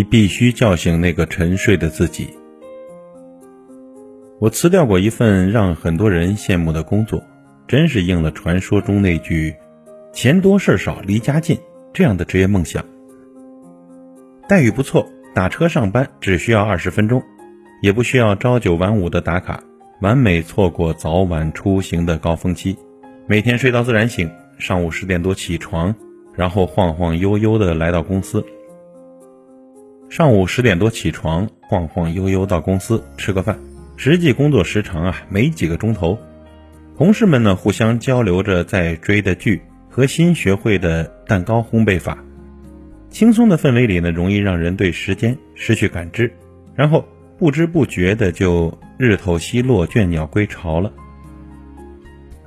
你必须叫醒那个沉睡的自己。我辞掉过一份让很多人羡慕的工作，真是应了传说中那句“钱多事少离家近”这样的职业梦想。待遇不错，打车上班只需要二十分钟，也不需要朝九晚五的打卡，完美错过早晚出行的高峰期。每天睡到自然醒，上午十点多起床，然后晃晃悠悠的来到公司。上午十点多起床，晃晃悠悠到公司吃个饭。实际工作时长啊，没几个钟头。同事们呢，互相交流着在追的剧和新学会的蛋糕烘焙法。轻松的氛围里呢，容易让人对时间失去感知，然后不知不觉的就日头西落，倦鸟归巢了。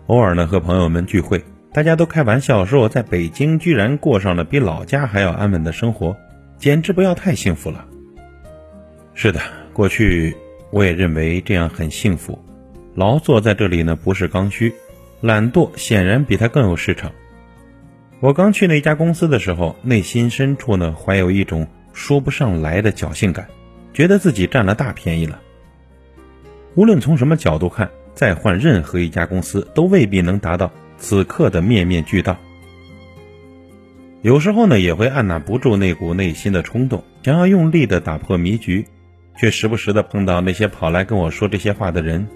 偶尔呢，和朋友们聚会，大家都开玩笑说我在北京居然过上了比老家还要安稳的生活，简直不要太幸福了。是的，过去。我也认为这样很幸福，劳作在这里呢不是刚需，懒惰显然比它更有市场。我刚去那家公司的时候，内心深处呢怀有一种说不上来的侥幸感，觉得自己占了大便宜了。无论从什么角度看，再换任何一家公司都未必能达到此刻的面面俱到。有时候呢也会按捺不住那股内心的冲动，想要用力的打破迷局。却时不时的碰到那些跑来跟我说这些话的人，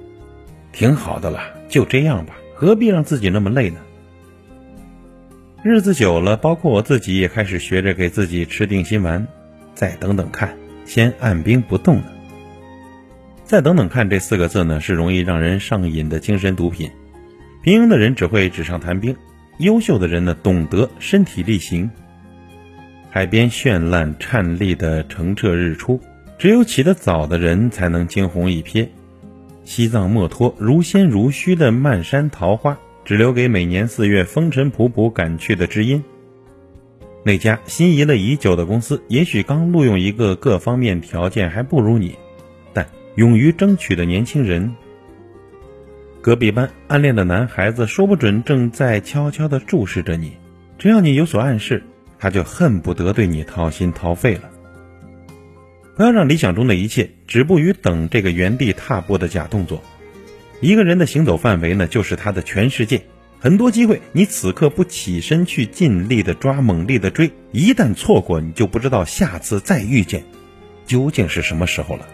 挺好的了，就这样吧，何必让自己那么累呢？日子久了，包括我自己也开始学着给自己吃定心丸，再等等看，先按兵不动呢。再等等看这四个字呢，是容易让人上瘾的精神毒品。平庸的人只会纸上谈兵，优秀的人呢，懂得身体力行。海边绚烂颤栗的澄澈日出。只有起得早的人才能惊鸿一瞥，西藏墨脱如仙如虚的漫山桃花，只留给每年四月风尘仆仆赶去的知音。那家心仪了已久的公司，也许刚录用一个各方面条件还不如你，但勇于争取的年轻人。隔壁班暗恋的男孩子，说不准正在悄悄地注视着你，只要你有所暗示，他就恨不得对你掏心掏肺了。不要让理想中的一切止步于等这个原地踏步的假动作。一个人的行走范围呢，就是他的全世界。很多机会，你此刻不起身去尽力的抓、猛力的追，一旦错过，你就不知道下次再遇见，究竟是什么时候了。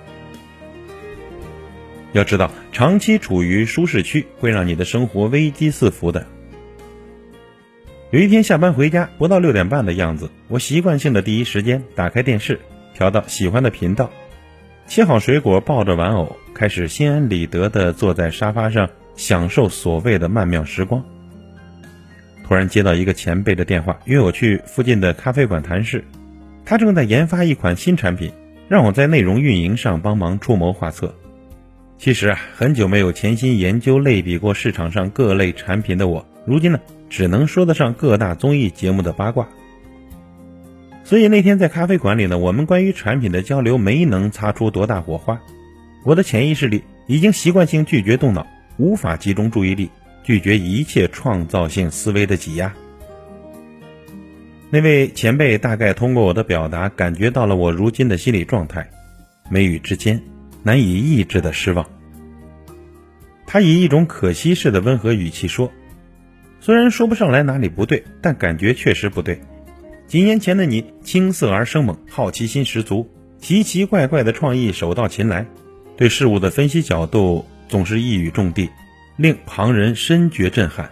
要知道，长期处于舒适区会让你的生活危机四伏的。有一天下班回家，不到六点半的样子，我习惯性的第一时间打开电视。调到喜欢的频道，切好水果，抱着玩偶，开始心安理得的坐在沙发上享受所谓的曼妙时光。突然接到一个前辈的电话，约我去附近的咖啡馆谈事。他正在研发一款新产品，让我在内容运营上帮忙出谋划策。其实啊，很久没有潜心研究类比过市场上各类产品的我，如今呢，只能说得上各大综艺节目的八卦。所以那天在咖啡馆里呢，我们关于产品的交流没能擦出多大火花。我的潜意识里已经习惯性拒绝动脑，无法集中注意力，拒绝一切创造性思维的挤压。那位前辈大概通过我的表达，感觉到了我如今的心理状态，眉宇之间难以抑制的失望。他以一种可惜似的温和语气说：“虽然说不上来哪里不对，但感觉确实不对。”几年前的你青涩而生猛，好奇心十足，奇奇怪怪的创意手到擒来，对事物的分析角度总是一语中的，令旁人深觉震撼。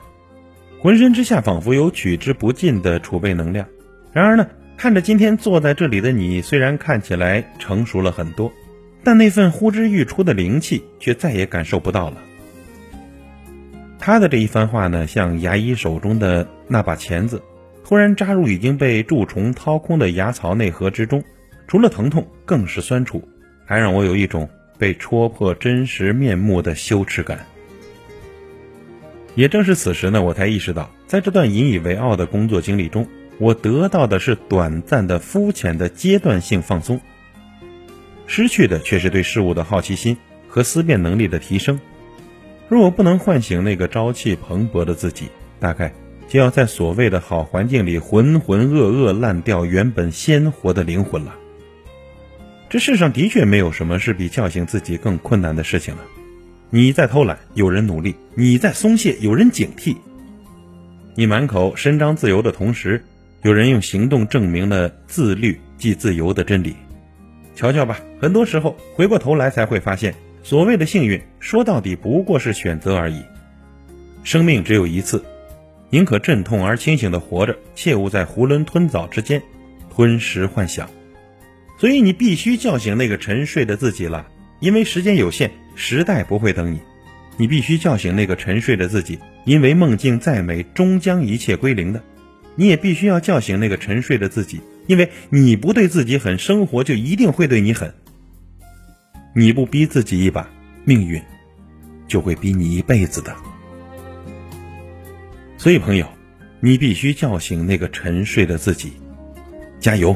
浑身之下仿佛有取之不尽的储备能量。然而呢，看着今天坐在这里的你，虽然看起来成熟了很多，但那份呼之欲出的灵气却再也感受不到了。他的这一番话呢，像牙医手中的那把钳子。突然扎入已经被蛀虫掏空的牙槽内核之中，除了疼痛，更是酸楚，还让我有一种被戳破真实面目的羞耻感。也正是此时呢，我才意识到，在这段引以为傲的工作经历中，我得到的是短暂的、肤浅的阶段性放松，失去的却是对事物的好奇心和思辨能力的提升。若我不能唤醒那个朝气蓬勃的自己，大概。就要在所谓的好环境里浑浑噩噩烂掉原本鲜活的灵魂了。这世上的确没有什么是比叫醒自己更困难的事情了。你在偷懒，有人努力；你在松懈，有人警惕。你满口伸张自由的同时，有人用行动证明了自律即自由的真理。瞧瞧吧，很多时候回过头来才会发现，所谓的幸运，说到底不过是选择而已。生命只有一次，宁可阵痛而清醒的活着，切勿在囫囵吞枣之间吞食幻想。所以你必须叫醒那个沉睡的自己了，因为时间有限，时代不会等你。你必须叫醒那个沉睡的自己，因为梦境再美，终将一切归零的。你也必须要叫醒那个沉睡的自己，因为你不对自己狠，生活就一定会对你狠。你不逼自己一把，命运就会逼你一辈子的。所以，朋友，你必须叫醒那个沉睡的自己，加油！